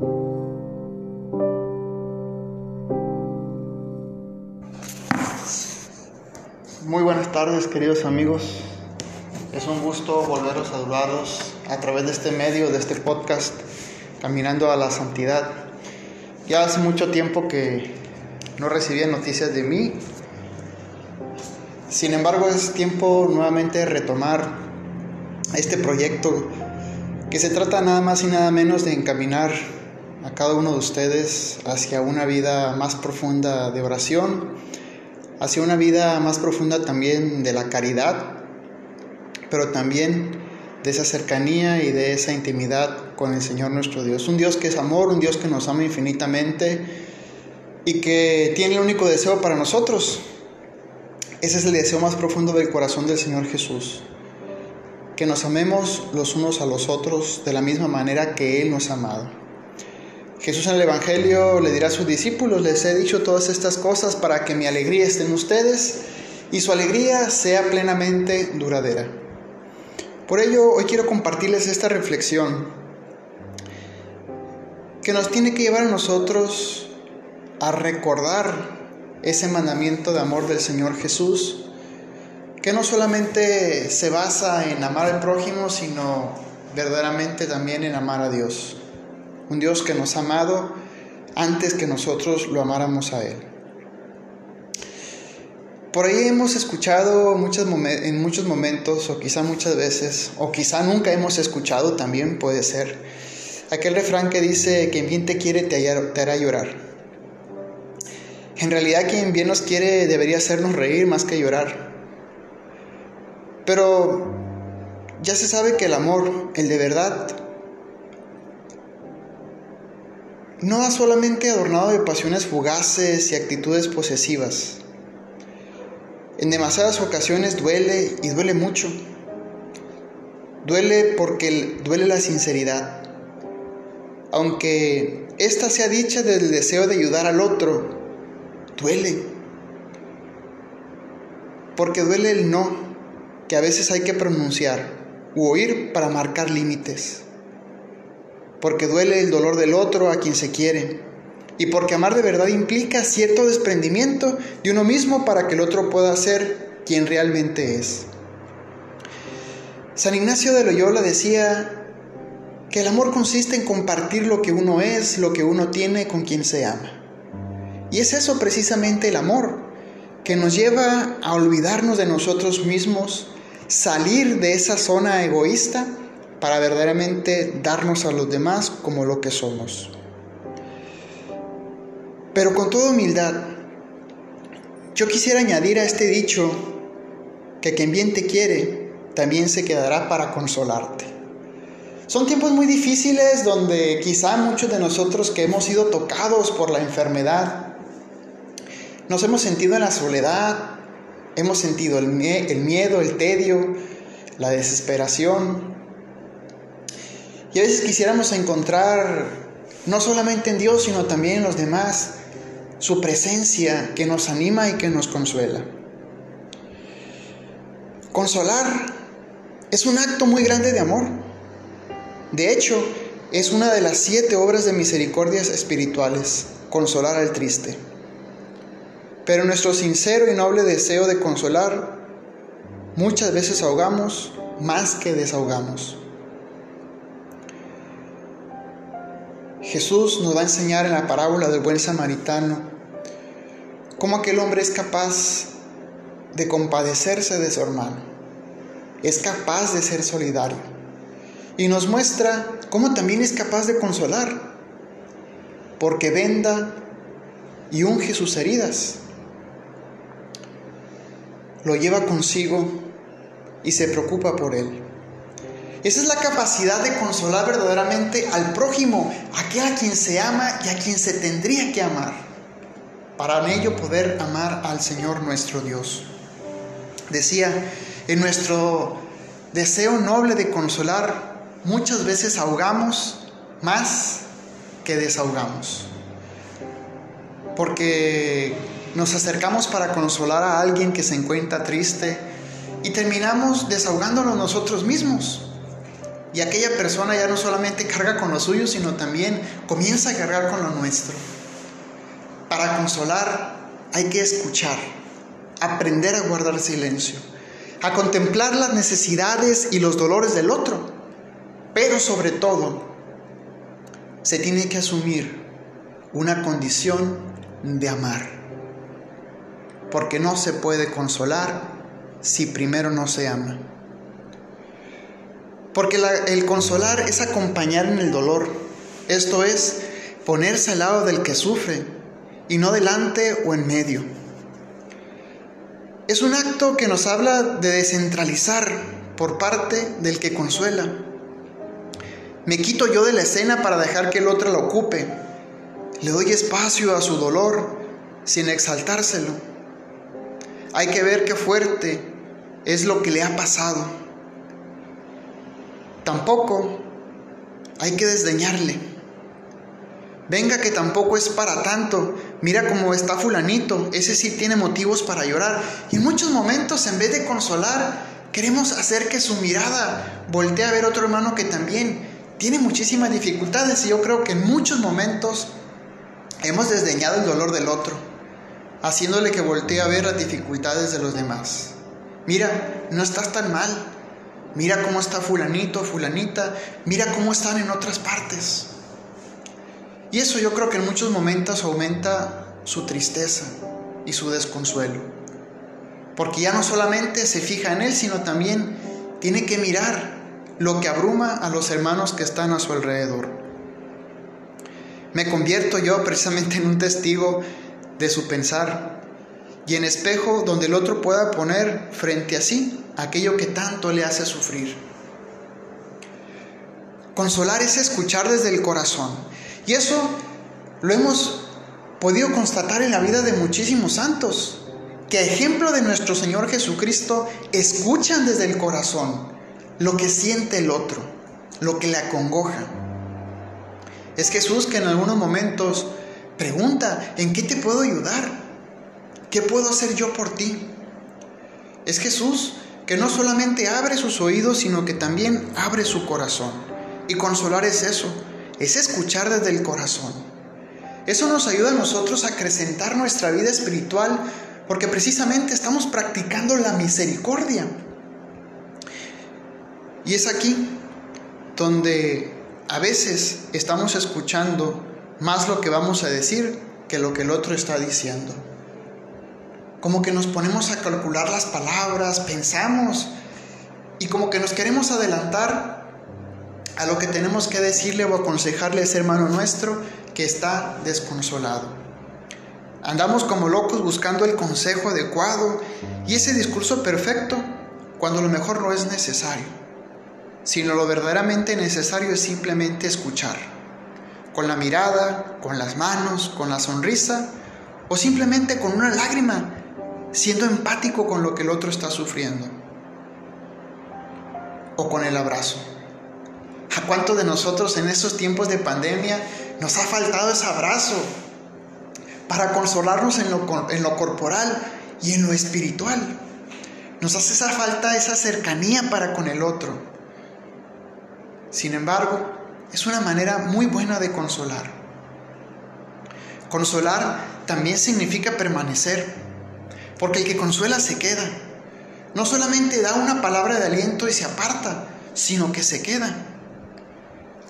Muy buenas tardes queridos amigos. Es un gusto volver a saludarlos a través de este medio, de este podcast, Caminando a la Santidad. Ya hace mucho tiempo que no recibía noticias de mí. Sin embargo, es tiempo nuevamente de retomar este proyecto que se trata nada más y nada menos de encaminar a cada uno de ustedes hacia una vida más profunda de oración, hacia una vida más profunda también de la caridad, pero también de esa cercanía y de esa intimidad con el Señor nuestro Dios. Un Dios que es amor, un Dios que nos ama infinitamente y que tiene el único deseo para nosotros. Ese es el deseo más profundo del corazón del Señor Jesús. Que nos amemos los unos a los otros de la misma manera que Él nos ha amado. Jesús en el Evangelio le dirá a sus discípulos, les he dicho todas estas cosas para que mi alegría esté en ustedes y su alegría sea plenamente duradera. Por ello, hoy quiero compartirles esta reflexión que nos tiene que llevar a nosotros a recordar ese mandamiento de amor del Señor Jesús, que no solamente se basa en amar al prójimo, sino verdaderamente también en amar a Dios un Dios que nos ha amado antes que nosotros lo amáramos a Él. Por ahí hemos escuchado en muchos momentos, o quizá muchas veces, o quizá nunca hemos escuchado también, puede ser, aquel refrán que dice, quien bien te quiere te hará llorar. En realidad quien bien nos quiere debería hacernos reír más que llorar. Pero ya se sabe que el amor, el de verdad, no va solamente adornado de pasiones fugaces y actitudes posesivas. En demasiadas ocasiones duele y duele mucho. Duele porque duele la sinceridad. Aunque esta sea dicha del deseo de ayudar al otro, duele. Porque duele el no que a veces hay que pronunciar u oír para marcar límites porque duele el dolor del otro a quien se quiere, y porque amar de verdad implica cierto desprendimiento de uno mismo para que el otro pueda ser quien realmente es. San Ignacio de Loyola decía que el amor consiste en compartir lo que uno es, lo que uno tiene con quien se ama. Y es eso precisamente el amor, que nos lleva a olvidarnos de nosotros mismos, salir de esa zona egoísta para verdaderamente darnos a los demás como lo que somos. Pero con toda humildad, yo quisiera añadir a este dicho que quien bien te quiere, también se quedará para consolarte. Son tiempos muy difíciles donde quizá muchos de nosotros que hemos sido tocados por la enfermedad, nos hemos sentido en la soledad, hemos sentido el, miedo, el tedio, la desesperación, y a veces quisiéramos encontrar, no solamente en Dios, sino también en los demás, su presencia que nos anima y que nos consuela. Consolar es un acto muy grande de amor. De hecho, es una de las siete obras de misericordias espirituales, consolar al triste. Pero nuestro sincero y noble deseo de consolar, muchas veces ahogamos más que desahogamos. Jesús nos va a enseñar en la parábola del buen samaritano cómo aquel hombre es capaz de compadecerse de su hermano, es capaz de ser solidario y nos muestra cómo también es capaz de consolar, porque venda y unge sus heridas, lo lleva consigo y se preocupa por él. Esa es la capacidad de consolar verdaderamente al prójimo, aquel a quien se ama y a quien se tendría que amar, para en ello poder amar al Señor nuestro Dios. Decía, en nuestro deseo noble de consolar, muchas veces ahogamos más que desahogamos. Porque nos acercamos para consolar a alguien que se encuentra triste y terminamos desahogándonos nosotros mismos. Y aquella persona ya no solamente carga con lo suyo, sino también comienza a cargar con lo nuestro. Para consolar hay que escuchar, aprender a guardar silencio, a contemplar las necesidades y los dolores del otro, pero sobre todo se tiene que asumir una condición de amar, porque no se puede consolar si primero no se ama. Porque el consolar es acompañar en el dolor, esto es, ponerse al lado del que sufre y no delante o en medio. Es un acto que nos habla de descentralizar por parte del que consuela. Me quito yo de la escena para dejar que el otro la ocupe. Le doy espacio a su dolor sin exaltárselo. Hay que ver qué fuerte es lo que le ha pasado Tampoco hay que desdeñarle. Venga que tampoco es para tanto. Mira cómo está fulanito. Ese sí tiene motivos para llorar. Y en muchos momentos, en vez de consolar, queremos hacer que su mirada voltee a ver otro hermano que también tiene muchísimas dificultades. Y yo creo que en muchos momentos hemos desdeñado el dolor del otro, haciéndole que voltee a ver las dificultades de los demás. Mira, no estás tan mal mira cómo está fulanito, fulanita, mira cómo están en otras partes. Y eso yo creo que en muchos momentos aumenta su tristeza y su desconsuelo. Porque ya no solamente se fija en él, sino también tiene que mirar lo que abruma a los hermanos que están a su alrededor. Me convierto yo precisamente en un testigo de su pensar y en espejo donde el otro pueda poner frente a sí aquello que tanto le hace sufrir. Consolar es escuchar desde el corazón. Y eso lo hemos podido constatar en la vida de muchísimos santos, que a ejemplo de nuestro Señor Jesucristo escuchan desde el corazón lo que siente el otro, lo que le acongoja. Es Jesús que en algunos momentos pregunta, ¿en qué te puedo ayudar? ¿Qué puedo hacer yo por ti? Es Jesús que no solamente abre sus oídos, sino que también abre su corazón. Y consolar es eso, es escuchar desde el corazón. Eso nos ayuda a nosotros a acrecentar nuestra vida espiritual porque precisamente estamos practicando la misericordia. Y es aquí donde a veces estamos escuchando más lo que vamos a decir que lo que el otro está diciendo como que nos ponemos a calcular las palabras, pensamos y como que nos queremos adelantar a lo que tenemos que decirle o aconsejarle a ese hermano nuestro que está desconsolado. Andamos como locos buscando el consejo adecuado y ese discurso perfecto cuando lo mejor no es necesario, sino lo verdaderamente necesario es simplemente escuchar, con la mirada, con las manos, con la sonrisa o simplemente con una lágrima siendo empático con lo que el otro está sufriendo. O con el abrazo. ¿A cuánto de nosotros en estos tiempos de pandemia nos ha faltado ese abrazo para consolarnos en lo, en lo corporal y en lo espiritual? Nos hace esa falta esa cercanía para con el otro. Sin embargo, es una manera muy buena de consolar. Consolar también significa permanecer porque el que consuela se queda. No solamente da una palabra de aliento y se aparta, sino que se queda.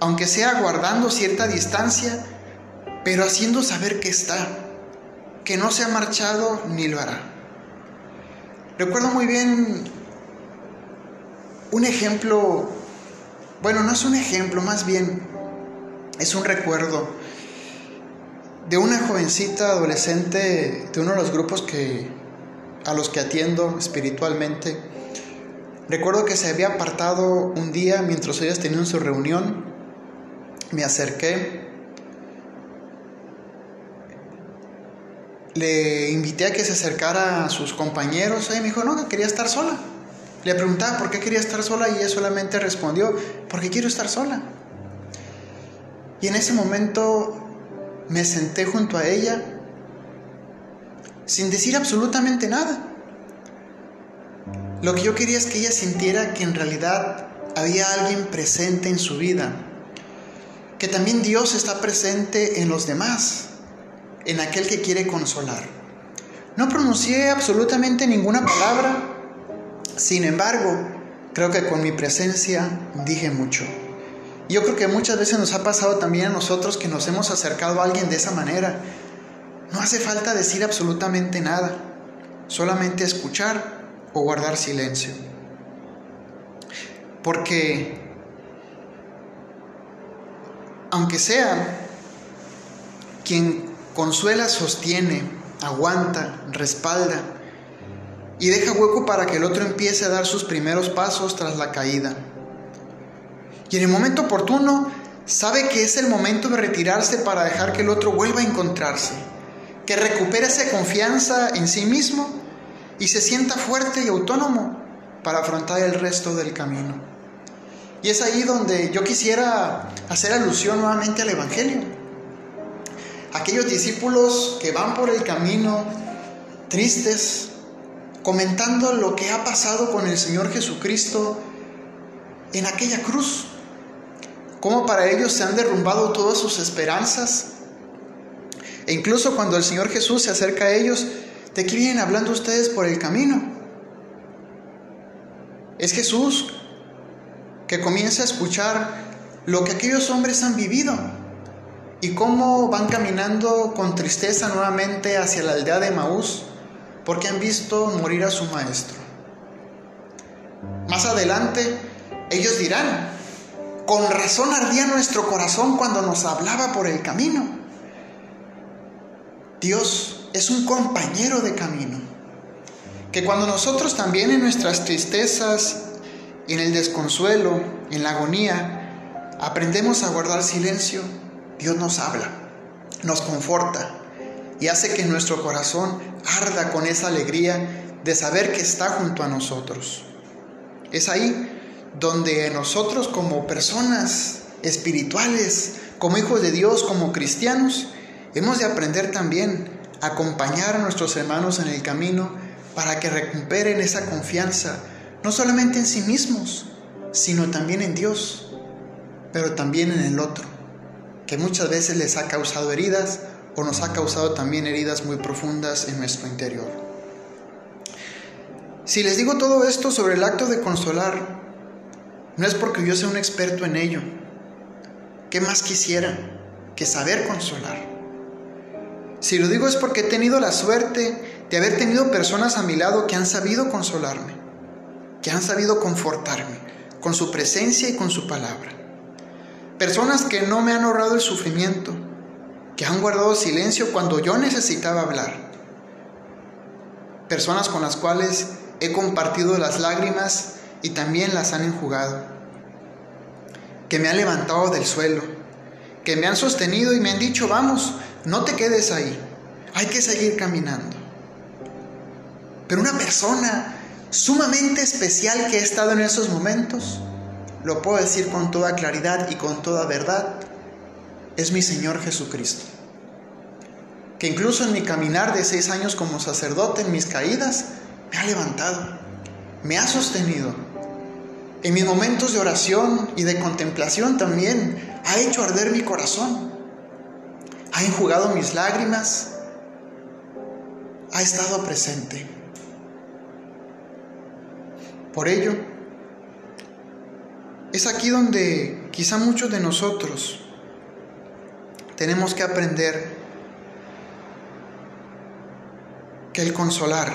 Aunque sea guardando cierta distancia, pero haciendo saber que está, que no se ha marchado ni lo hará. Recuerdo muy bien un ejemplo, bueno, no es un ejemplo, más bien es un recuerdo de una jovencita adolescente de uno de los grupos que a los que atiendo espiritualmente. Recuerdo que se había apartado un día mientras ellas tenían su reunión. Me acerqué. Le invité a que se acercara a sus compañeros. Y me dijo, no, que quería estar sola. Le preguntaba por qué quería estar sola y ella solamente respondió, porque quiero estar sola. Y en ese momento me senté junto a ella sin decir absolutamente nada. Lo que yo quería es que ella sintiera que en realidad había alguien presente en su vida, que también Dios está presente en los demás, en aquel que quiere consolar. No pronuncié absolutamente ninguna palabra, sin embargo, creo que con mi presencia dije mucho. Yo creo que muchas veces nos ha pasado también a nosotros que nos hemos acercado a alguien de esa manera. No hace falta decir absolutamente nada, solamente escuchar o guardar silencio. Porque aunque sea quien consuela, sostiene, aguanta, respalda y deja hueco para que el otro empiece a dar sus primeros pasos tras la caída. Y en el momento oportuno sabe que es el momento de retirarse para dejar que el otro vuelva a encontrarse, que recupere esa confianza en sí mismo y se sienta fuerte y autónomo para afrontar el resto del camino. Y es ahí donde yo quisiera hacer alusión nuevamente al Evangelio. Aquellos discípulos que van por el camino tristes, comentando lo que ha pasado con el Señor Jesucristo en aquella cruz. Cómo para ellos se han derrumbado todas sus esperanzas. E incluso cuando el Señor Jesús se acerca a ellos, ¿de qué vienen hablando ustedes por el camino? Es Jesús que comience a escuchar lo que aquellos hombres han vivido y cómo van caminando con tristeza nuevamente hacia la aldea de Maús porque han visto morir a su maestro. Más adelante, ellos dirán, con razón ardía nuestro corazón cuando nos hablaba por el camino. Dios es un compañero de camino, que cuando nosotros también en nuestras tristezas en el desconsuelo, en la agonía, aprendemos a guardar silencio, Dios nos habla, nos conforta y hace que nuestro corazón arda con esa alegría de saber que está junto a nosotros. Es ahí donde nosotros como personas espirituales, como hijos de Dios, como cristianos, hemos de aprender también a acompañar a nuestros hermanos en el camino para que recuperen esa confianza, no solamente en sí mismos, sino también en Dios, pero también en el otro, que muchas veces les ha causado heridas o nos ha causado también heridas muy profundas en nuestro interior. Si les digo todo esto sobre el acto de consolar, no es porque yo sea un experto en ello. ¿Qué más quisiera que saber consolar? Si lo digo es porque he tenido la suerte de haber tenido personas a mi lado que han sabido consolarme que han sabido confortarme con su presencia y con su palabra. Personas que no me han ahorrado el sufrimiento, que han guardado silencio cuando yo necesitaba hablar. Personas con las cuales he compartido las lágrimas y también las han enjugado. Que me han levantado del suelo, que me han sostenido y me han dicho, vamos, no te quedes ahí, hay que seguir caminando. Pero una persona sumamente especial que he estado en esos momentos, lo puedo decir con toda claridad y con toda verdad, es mi Señor Jesucristo. Que incluso en mi caminar de seis años como sacerdote, en mis caídas, me ha levantado, me ha sostenido. En mis momentos de oración y de contemplación también ha hecho arder mi corazón, ha enjugado mis lágrimas, ha estado presente. Por ello, es aquí donde quizá muchos de nosotros tenemos que aprender que el consolar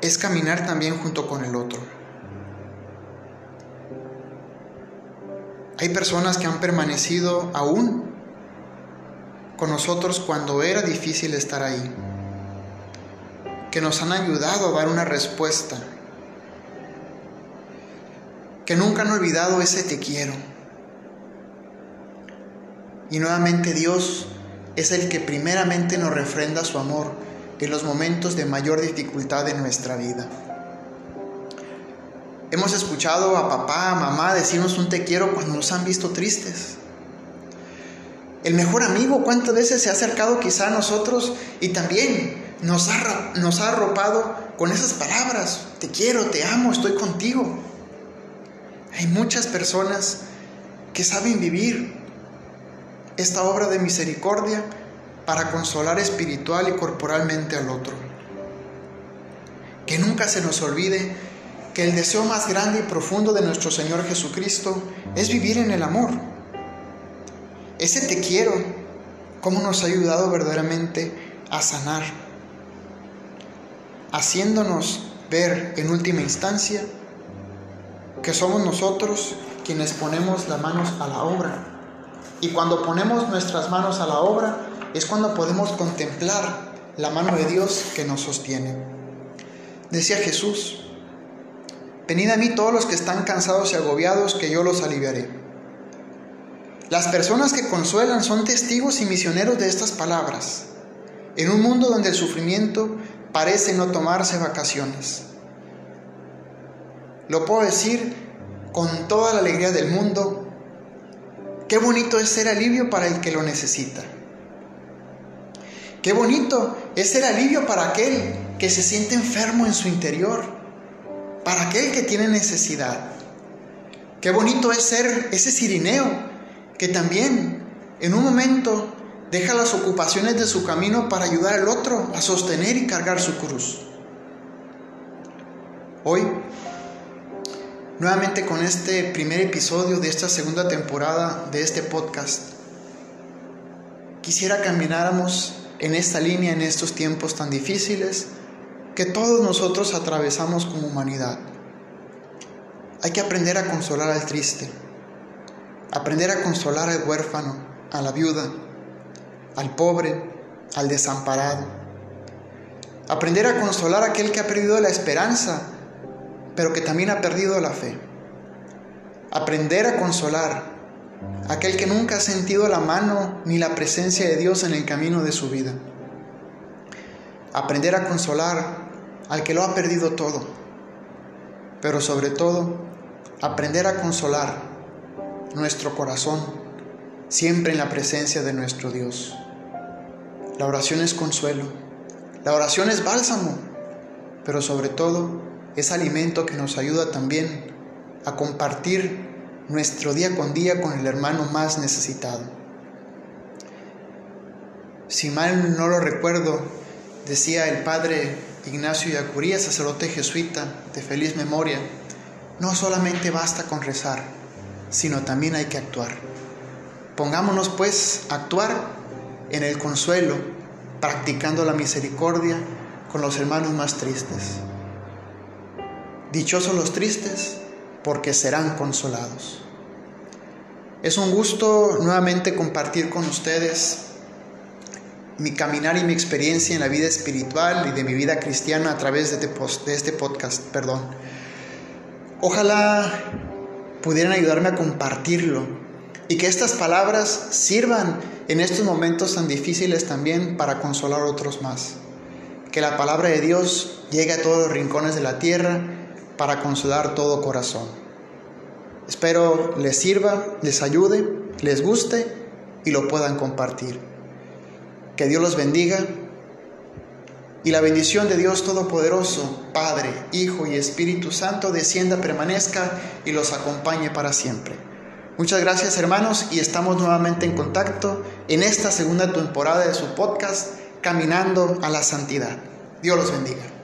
es caminar también junto con el otro. Hay personas que han permanecido aún con nosotros cuando era difícil estar ahí, que nos han ayudado a dar una respuesta que nunca han olvidado ese te quiero. Y nuevamente Dios es el que primeramente nos refrenda su amor en los momentos de mayor dificultad de nuestra vida. Hemos escuchado a papá, a mamá decirnos un te quiero cuando nos han visto tristes. El mejor amigo, ¿cuántas veces se ha acercado quizá a nosotros y también nos ha, nos ha arropado con esas palabras? Te quiero, te amo, estoy contigo. Hay muchas personas que saben vivir esta obra de misericordia para consolar espiritual y corporalmente al otro. Que nunca se nos olvide que el deseo más grande y profundo de nuestro Señor Jesucristo es vivir en el amor. Ese te quiero, cómo nos ha ayudado verdaderamente a sanar, haciéndonos ver en última instancia que somos nosotros quienes ponemos las manos a la obra. Y cuando ponemos nuestras manos a la obra es cuando podemos contemplar la mano de Dios que nos sostiene. Decía Jesús, Venid a mí todos los que están cansados y agobiados, que yo los aliviaré. Las personas que consuelan son testigos y misioneros de estas palabras, en un mundo donde el sufrimiento parece no tomarse vacaciones. Lo puedo decir con toda la alegría del mundo, qué bonito es ser alivio para el que lo necesita. Qué bonito es ser alivio para aquel que se siente enfermo en su interior para aquel que tiene necesidad. Qué bonito es ser ese sirineo que también en un momento deja las ocupaciones de su camino para ayudar al otro a sostener y cargar su cruz. Hoy, nuevamente con este primer episodio de esta segunda temporada de este podcast, quisiera camináramos en esta línea en estos tiempos tan difíciles que todos nosotros atravesamos como humanidad. Hay que aprender a consolar al triste, aprender a consolar al huérfano, a la viuda, al pobre, al desamparado. Aprender a consolar a aquel que ha perdido la esperanza, pero que también ha perdido la fe. Aprender a consolar a aquel que nunca ha sentido la mano ni la presencia de Dios en el camino de su vida. Aprender a consolar al que lo ha perdido todo, pero sobre todo aprender a consolar nuestro corazón siempre en la presencia de nuestro Dios. La oración es consuelo, la oración es bálsamo, pero sobre todo es alimento que nos ayuda también a compartir nuestro día con día con el hermano más necesitado. Si mal no lo recuerdo, decía el padre Ignacio Yacuría, sacerdote jesuita de feliz memoria, no solamente basta con rezar, sino también hay que actuar. Pongámonos pues a actuar en el consuelo, practicando la misericordia con los hermanos más tristes. Dichosos los tristes, porque serán consolados. Es un gusto nuevamente compartir con ustedes mi caminar y mi experiencia en la vida espiritual y de mi vida cristiana a través de este, este podcast. Perdón. Ojalá pudieran ayudarme a compartirlo y que estas palabras sirvan en estos momentos tan difíciles también para consolar a otros más. Que la palabra de Dios llegue a todos los rincones de la tierra para consolar todo corazón. Espero les sirva, les ayude, les guste y lo puedan compartir. Que Dios los bendiga y la bendición de Dios Todopoderoso, Padre, Hijo y Espíritu Santo, descienda, permanezca y los acompañe para siempre. Muchas gracias hermanos y estamos nuevamente en contacto en esta segunda temporada de su podcast, Caminando a la Santidad. Dios los bendiga.